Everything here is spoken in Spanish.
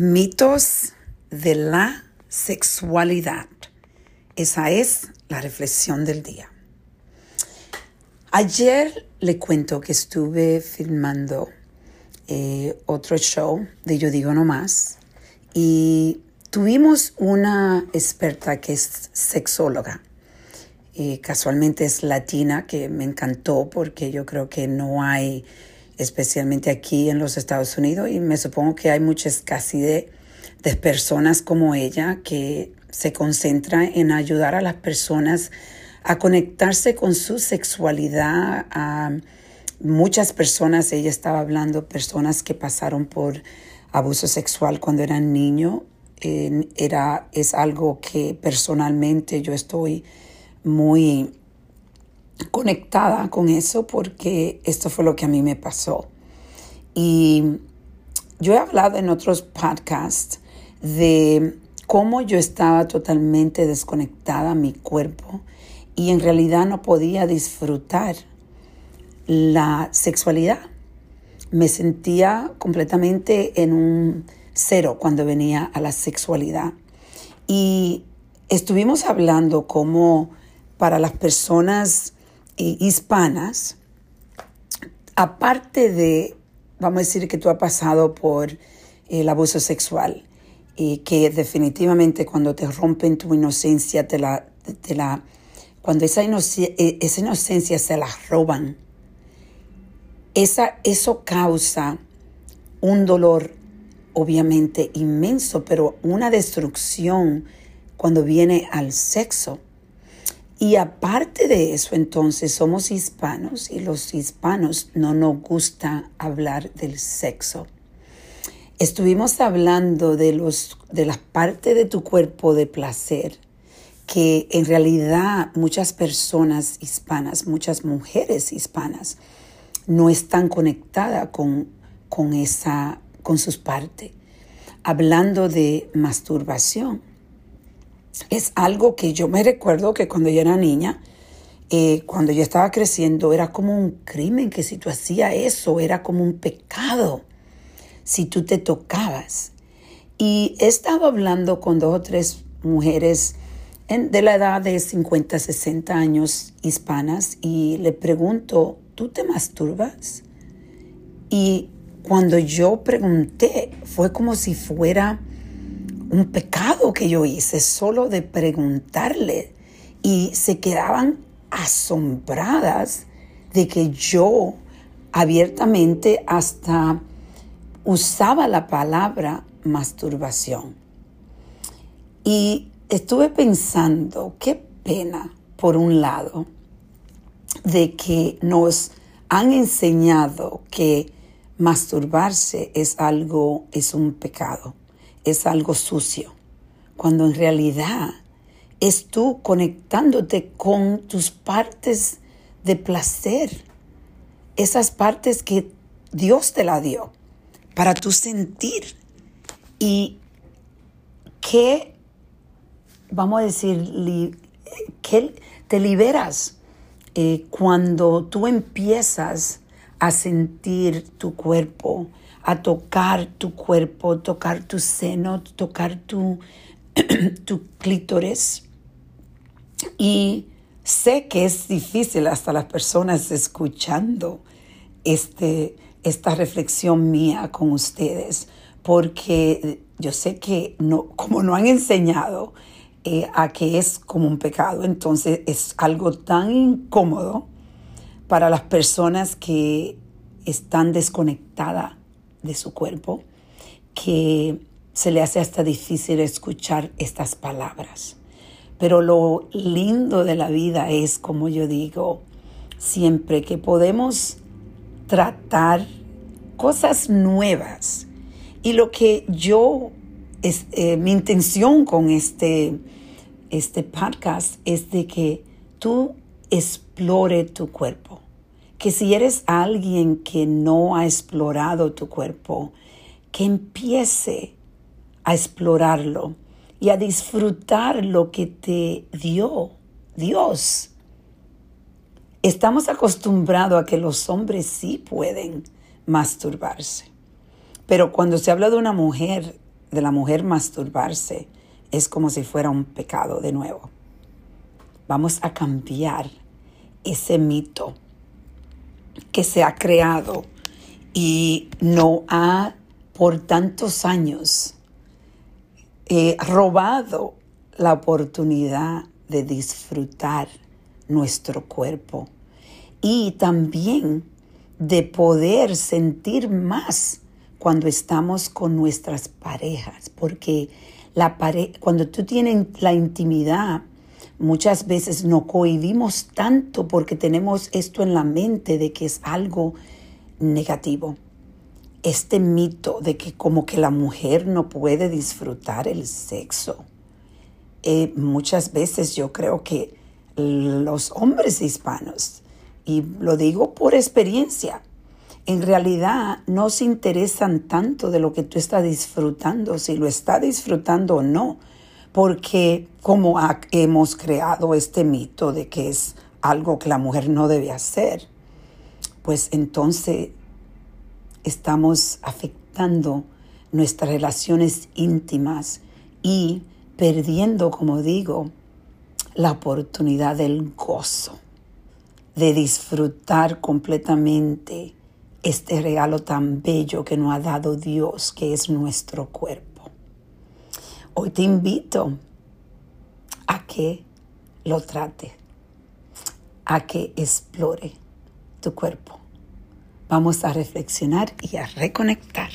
Mitos de la sexualidad. Esa es la reflexión del día. Ayer le cuento que estuve filmando eh, otro show de Yo Digo No Más y tuvimos una experta que es sexóloga. Eh, casualmente es latina, que me encantó porque yo creo que no hay especialmente aquí en los Estados Unidos, y me supongo que hay mucha escasez de, personas como ella que se concentra en ayudar a las personas a conectarse con su sexualidad, a muchas personas, ella estaba hablando, personas que pasaron por abuso sexual cuando eran niños, era, es algo que personalmente yo estoy muy conectada con eso porque esto fue lo que a mí me pasó. Y yo he hablado en otros podcasts de cómo yo estaba totalmente desconectada a mi cuerpo y en realidad no podía disfrutar la sexualidad. Me sentía completamente en un cero cuando venía a la sexualidad. Y estuvimos hablando cómo para las personas hispanas, aparte de, vamos a decir que tú has pasado por el abuso sexual, y que definitivamente cuando te rompen tu inocencia, te la, te la, cuando esa, e, esa inocencia se la roban, esa, eso causa un dolor obviamente inmenso, pero una destrucción cuando viene al sexo. Y aparte de eso, entonces somos hispanos y los hispanos no nos gusta hablar del sexo. Estuvimos hablando de, los, de las partes de tu cuerpo de placer que en realidad muchas personas hispanas, muchas mujeres hispanas, no están conectadas con, con, esa, con sus partes. Hablando de masturbación es algo que yo me recuerdo que cuando yo era niña, eh, cuando yo estaba creciendo, era como un crimen que si tú hacías eso, era como un pecado si tú te tocabas. Y he estado hablando con dos o tres mujeres de la edad de 50, 60 años hispanas y le pregunto, ¿tú te masturbas? Y cuando yo pregunté, fue como si fuera un pecado que yo hice solo de preguntarle y se quedaban asombradas de que yo abiertamente hasta usaba la palabra masturbación. Y estuve pensando, qué pena, por un lado, de que nos han enseñado que masturbarse es algo, es un pecado es algo sucio, cuando en realidad es tú conectándote con tus partes de placer, esas partes que Dios te la dio para tu sentir. Y que, vamos a decir, que te liberas eh, cuando tú empiezas a sentir tu cuerpo, a tocar tu cuerpo, tocar tu seno, tocar tu, tu clítoris. Y sé que es difícil hasta las personas escuchando este, esta reflexión mía con ustedes, porque yo sé que no, como no han enseñado eh, a que es como un pecado, entonces es algo tan incómodo para las personas que están desconectadas de su cuerpo que se le hace hasta difícil escuchar estas palabras. Pero lo lindo de la vida es, como yo digo, siempre que podemos tratar cosas nuevas. Y lo que yo, es, eh, mi intención con este, este podcast es de que tú explore tu cuerpo que si eres alguien que no ha explorado tu cuerpo, que empiece a explorarlo y a disfrutar lo que te dio Dios. Estamos acostumbrados a que los hombres sí pueden masturbarse, pero cuando se habla de una mujer, de la mujer masturbarse es como si fuera un pecado de nuevo. Vamos a cambiar ese mito que se ha creado y no ha por tantos años eh, robado la oportunidad de disfrutar nuestro cuerpo y también de poder sentir más cuando estamos con nuestras parejas, porque la cuando tú tienes la intimidad, muchas veces no cohibimos tanto porque tenemos esto en la mente de que es algo negativo. Este mito de que como que la mujer no puede disfrutar el sexo. Eh, muchas veces yo creo que los hombres hispanos, y lo digo por experiencia, en realidad no se interesan tanto de lo que tú estás disfrutando, si lo está disfrutando o no, porque como hemos creado este mito de que es algo que la mujer no debe hacer, pues entonces estamos afectando nuestras relaciones íntimas y perdiendo, como digo, la oportunidad del gozo, de disfrutar completamente este regalo tan bello que nos ha dado Dios, que es nuestro cuerpo. Hoy te invito a que lo trate, a que explore tu cuerpo. Vamos a reflexionar y a reconectar.